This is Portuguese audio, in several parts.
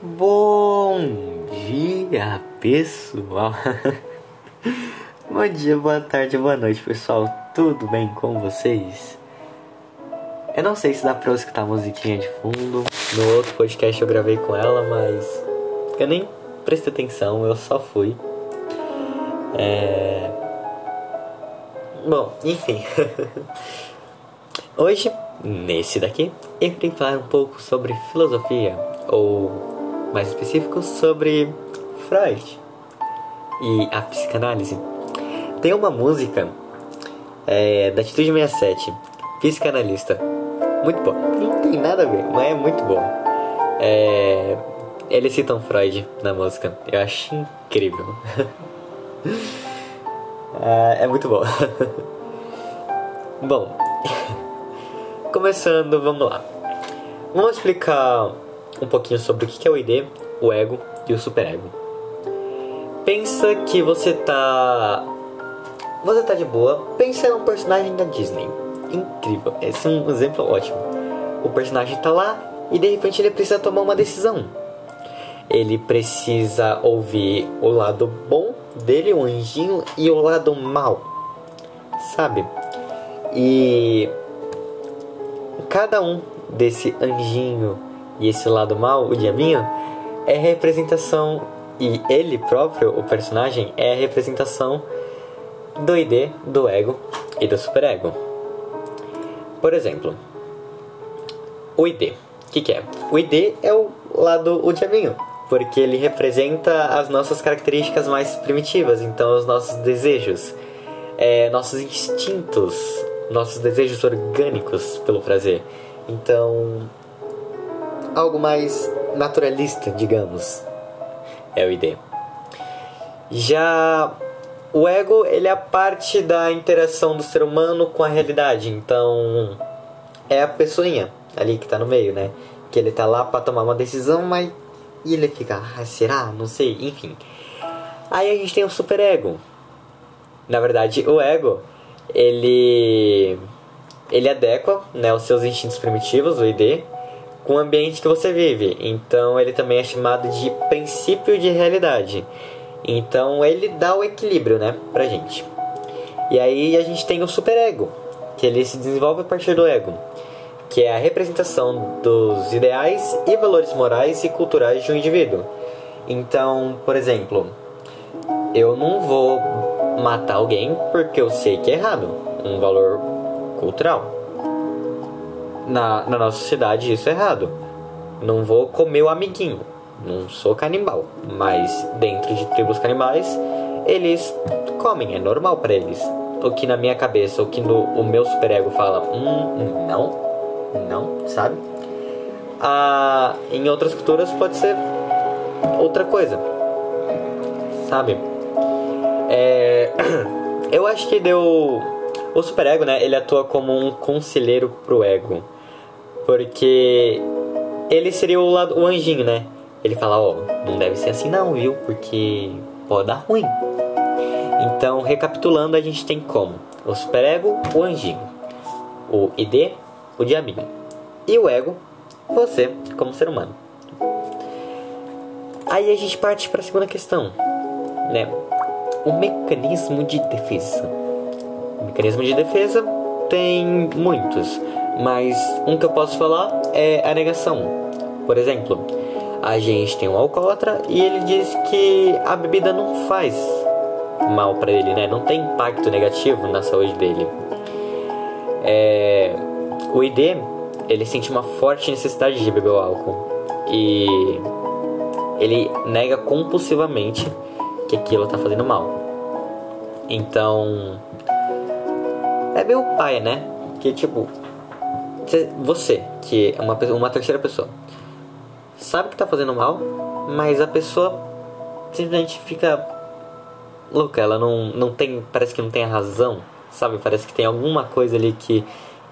Bom dia, pessoal. Bom dia, boa tarde, boa noite, pessoal. Tudo bem com vocês? Eu não sei se dá pra eu escutar a musiquinha de fundo. No outro podcast eu gravei com ela, mas eu nem prestei atenção, eu só fui. É... Bom, enfim. Hoje, nesse daqui, eu queria falar um pouco sobre filosofia, ou mais específico sobre Freud e a psicanálise. Tem uma música é, da Atitude 67, Psicanalista, muito boa. Não tem nada a ver, mas é muito boa. É, eles citam Freud na música, eu acho incrível. é, é muito bom. bom, começando, vamos lá. Vamos explicar um pouquinho sobre o que é o ID, o ego e o superego. Pensa que você tá. Você tá de boa, pensa num personagem da Disney. Incrível, esse é um exemplo ótimo. O personagem tá lá e de repente ele precisa tomar uma decisão. Ele precisa ouvir o lado bom dele, o anjinho, e o lado mal, sabe? E cada um desse anjinho e esse lado mal, o diabinho, é representação e ele próprio, o personagem, é a representação do ID, do ego e do superego. Por exemplo, o ID. O que, que, é? O ID é o lado o diabinho, porque ele representa as nossas características mais primitivas, então os nossos desejos, é, nossos instintos, nossos desejos orgânicos pelo prazer. Então, algo mais naturalista, digamos. É o ID. Já o ego, ele é a parte da interação do ser humano com a realidade. Então, é a pessoinha ali que tá no meio, né? Que ele tá lá para tomar uma decisão, mas e ele fica, ah, será? Não sei, enfim. Aí a gente tem o superego. Na verdade, o ego, ele ele adequa, né, os seus instintos primitivos, o ID, com o ambiente que você vive. Então ele também é chamado de princípio de realidade. Então ele dá o equilíbrio, né, pra gente. E aí a gente tem o superego, que ele se desenvolve a partir do ego, que é a representação dos ideais e valores morais e culturais de um indivíduo. Então, por exemplo, eu não vou matar alguém porque eu sei que é errado, um valor cultural na, na nossa sociedade isso é errado. Não vou comer o amiguinho. Não sou canibal. Mas dentro de tribos canibais, eles comem, é normal para eles. O que na minha cabeça, o que no, o meu superego fala, hum, não, não, sabe? Ah, em outras culturas pode ser outra coisa, sabe? É, eu acho que deu. O superego, né? Ele atua como um conselheiro pro ego. Porque ele seria o, lado, o anjinho, né? Ele fala, ó, oh, não deve ser assim não, viu? Porque pode dar ruim. Então, recapitulando, a gente tem como o superego, o anjinho, o ID, o diabinho, e o ego, você, como ser humano. Aí a gente parte para a segunda questão, né? O mecanismo de defesa. O mecanismo de defesa tem muitos, mas um que eu posso falar é a negação. Por exemplo, a gente tem um alcoólatra e ele diz que a bebida não faz mal para ele, né? Não tem impacto negativo na saúde dele. É... O ID ele sente uma forte necessidade de beber o álcool e ele nega compulsivamente que aquilo está fazendo mal. Então é meu pai, né? Que tipo você, que é uma, uma terceira pessoa, sabe que tá fazendo mal, mas a pessoa simplesmente fica louca, ela não, não tem, parece que não tem a razão, sabe? Parece que tem alguma coisa ali que,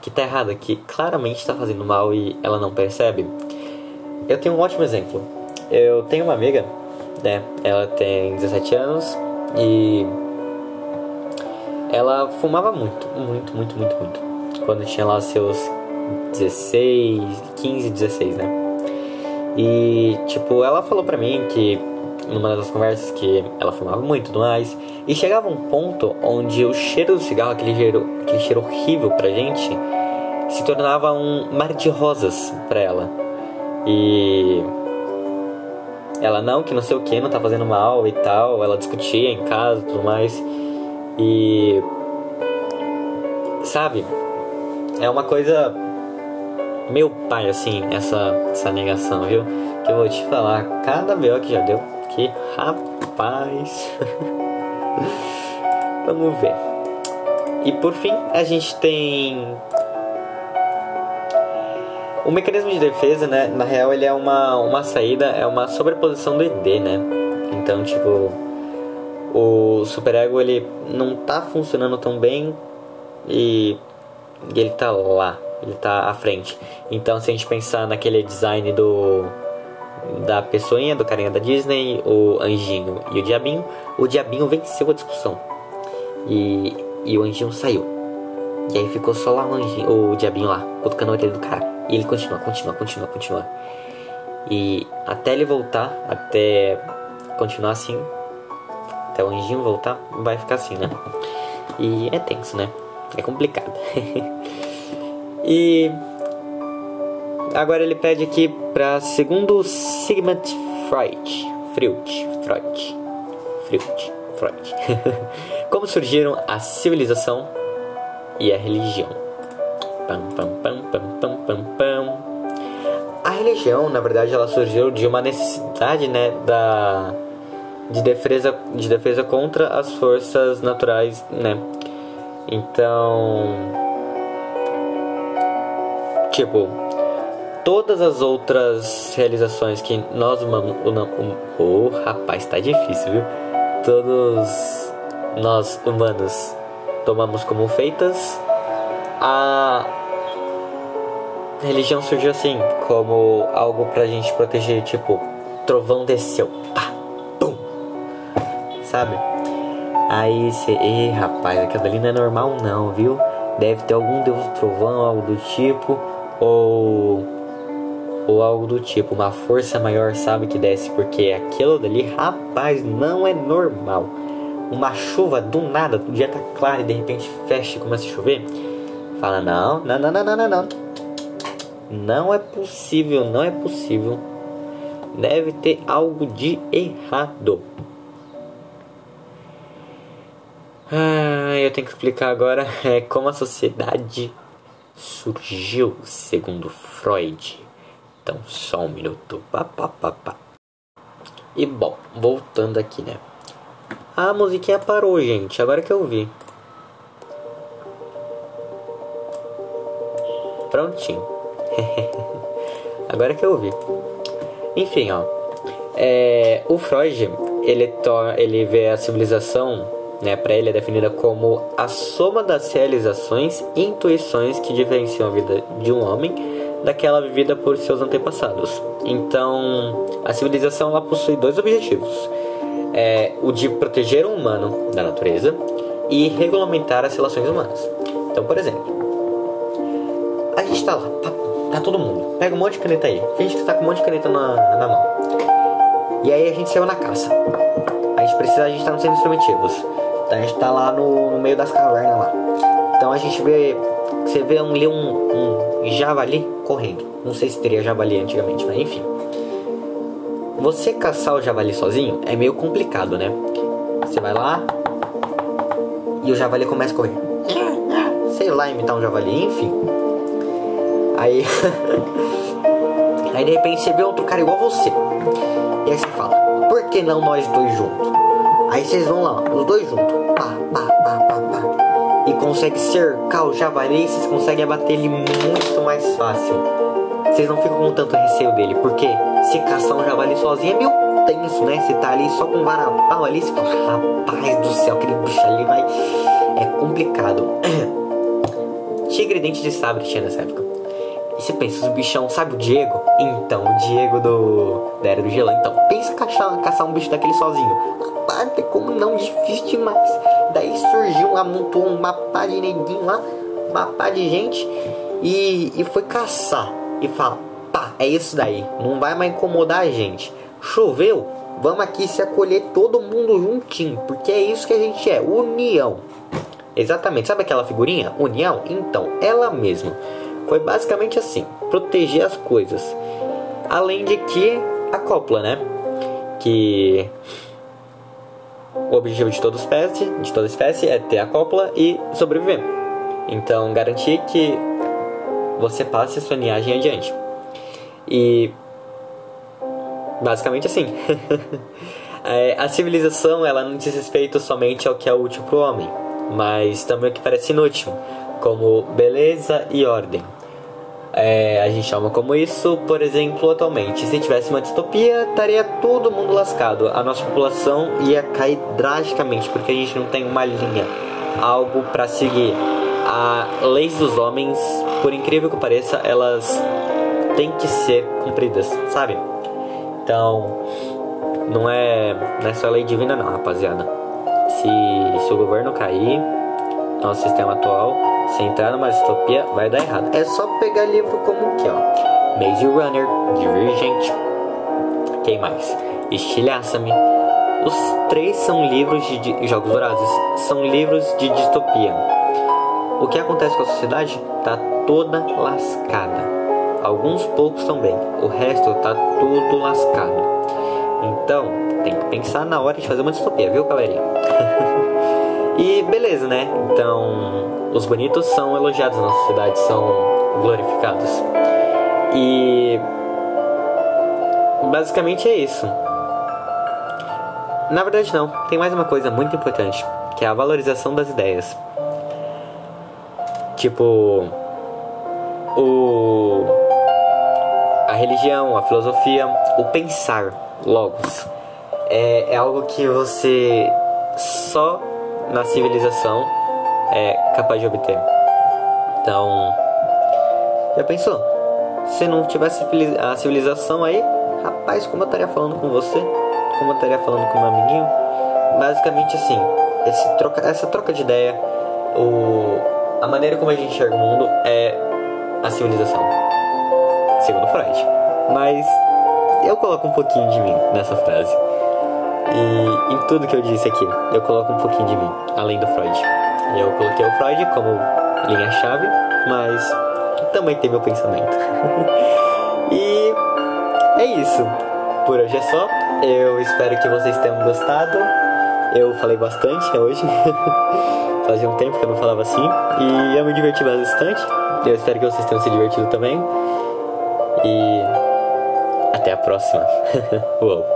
que tá errada, que claramente tá fazendo mal e ela não percebe. Eu tenho um ótimo exemplo. Eu tenho uma amiga, né? Ela tem 17 anos e ela fumava muito, muito, muito, muito, muito. Quando tinha lá seus 16, 15, 16, né? E, tipo, ela falou pra mim que numa das conversas que ela fumava muito tudo mais. E chegava um ponto onde o cheiro do cigarro, aquele cheiro, aquele cheiro horrível pra gente, se tornava um mar de rosas pra ela. E ela não, que não sei o que, não tá fazendo mal e tal. Ela discutia em casa e tudo mais. E. Sabe? É uma coisa. Meu pai, assim, essa, essa negação, viu? Que eu vou te falar, cada B.O. que já deu, que rapaz. Vamos ver. E por fim, a gente tem o mecanismo de defesa, né, na real ele é uma, uma saída, é uma sobreposição do ED, né? Então, tipo, o superego ele não tá funcionando tão bem e, e ele tá lá, ele tá à frente. Então, se a gente pensar naquele design do da pessoinha, do carinha da Disney, o anjinho e o diabinho, o diabinho venceu a discussão. E, e o anjinho saiu. E aí ficou só lá o anjinho, o diabinho lá, cutucando a orelha do cara. E ele continua, continua, continua, continua. E até ele voltar, até continuar assim, até o anjinho voltar, vai ficar assim, né? E é tenso, né? É complicado. e agora ele pede aqui para segundo Sigmund Freud, Freud, Freud, Freud, Freud. Como surgiram a civilização e a religião? Pam, pam, pam, pam, pam, pam, pam. A religião, na verdade, ela surgiu de uma necessidade, né, da de defesa de defesa contra as forças naturais, né? Então, tipo, todas as outras realizações que nós humanos, o, oh, rapaz, tá difícil, viu? Todos nós humanos tomamos como feitas a religião surgiu assim, como algo pra gente proteger, tipo, trovão desceu, pá, pum, sabe? Aí você, ei rapaz, aquela ali não é normal não, viu? Deve ter algum deus do trovão, algo do tipo, ou ou algo do tipo, uma força maior sabe que desce, porque aquilo dali, rapaz, não é normal. Uma chuva do nada, o dia tá claro e de repente fecha e começa a chover. Fala, não, não, não, não, não, não, não. Não é possível, não é possível. Deve ter algo de errado. Ah, eu tenho que explicar agora é, como a sociedade surgiu, segundo Freud. Então, só um minuto. Pá, pá, pá, pá. E bom, voltando aqui, né? A musiquinha parou, gente. Agora que eu vi. Prontinho. Agora que eu vi. Enfim, ó. É, o Freud, ele, ele vê a civilização, né, para ele é definida como a soma das realizações e intuições que diferenciam a vida de um homem daquela vivida por seus antepassados. Então, a civilização ela possui dois objetivos: é, o de proteger o humano da natureza e regulamentar as relações humanas. Então, por exemplo, a gente tá lá, tá, tá, todo mundo. Pega um monte de caneta aí. Finge que tá com um monte de caneta na, na mão. E aí a gente saiu na caça. A gente precisa, a gente tá no centro primitivos. Então a gente tá lá no, no, meio das cavernas lá. Então a gente vê. Você vê um, um, um javali correndo. Não sei se teria javali antigamente, mas enfim. Você caçar o javali sozinho é meio complicado, né? Você vai lá e o javali começa a correr. Sei lá, imitar um javali, enfim. Aí. aí de repente você vê outro cara igual você. E aí você fala, por que não nós dois juntos? Aí vocês vão lá, os dois juntos. Pá, pá, pá, pá, pá. E consegue cercar o javali vocês conseguem abater ele muito mais fácil. Vocês não ficam com tanto receio dele, porque se caçar um javali sozinho é meio tenso, né? Você tá ali só com um varapau ali, você fala, rapaz do céu, aquele bicho ali vai. É complicado. Tigre dente de sabre tinha nessa época. E você pensa, os bichão, sabe o Diego? Então, o Diego do, da Era do Gelo. Então, pensa caçar, caçar um bicho daquele sozinho. Tem como não, difícil demais. Daí surgiu, amontou uma pá de neguinho lá, uma pá de gente, e, e foi caçar. E fala, pá, é isso daí. Não vai mais incomodar a gente. Choveu? Vamos aqui se acolher todo mundo juntinho, porque é isso que a gente é, união. Exatamente, sabe aquela figurinha? União? Então, ela mesma. Foi basicamente assim, proteger as coisas. Além de que a copla, né? Que o objetivo de toda espécie, de toda espécie é ter a copla e sobreviver. Então, garantir que você passe a sua linhagem adiante. E basicamente assim. É, a civilização ela não diz respeito somente ao que é útil para o homem, mas também o que parece inútil, como beleza e ordem. É, a gente chama como isso, por exemplo, atualmente. Se tivesse uma distopia, estaria todo mundo lascado. A nossa população ia cair drasticamente, porque a gente não tem uma linha, algo para seguir. As leis dos homens, por incrível que pareça, elas têm que ser cumpridas, sabe? Então, não é, não é só lei divina, não, rapaziada. Se, se o governo cair, nosso sistema atual, se entrar numa distopia, vai dar errado. É só livro como aqui, ó. Maze Runner, Divergente. Quem mais? Estilhaça-me. Os três são livros de, de Jogos Vorazes. São livros de distopia. O que acontece com a sociedade? Tá toda lascada. Alguns poucos também. O resto tá tudo lascado. Então, tem que pensar na hora de fazer uma distopia, viu, galerinha? e beleza, né? Então, os bonitos são elogiados na sociedade, são glorificados. E basicamente é isso. Na verdade não, tem mais uma coisa muito importante, que é a valorização das ideias. Tipo, o a religião, a filosofia, o pensar, logos, é, é algo que você só na civilização é capaz de obter. Então, já pensou? Se não tivesse a civilização aí, rapaz, como eu estaria falando com você? Como eu estaria falando com meu amiguinho? Basicamente assim, troca, essa troca de ideia, o, a maneira como a gente enxerga o mundo é a civilização, segundo Freud. Mas eu coloco um pouquinho de mim nessa frase. E em tudo que eu disse aqui, eu coloco um pouquinho de mim, além do Freud. Eu coloquei o Freud como linha-chave, mas também tem meu pensamento. e é isso. Por hoje é só. Eu espero que vocês tenham gostado. Eu falei bastante hoje. Fazia um tempo que eu não falava assim. E eu me diverti bastante. Eu espero que vocês tenham se divertido também. E até a próxima. Uou.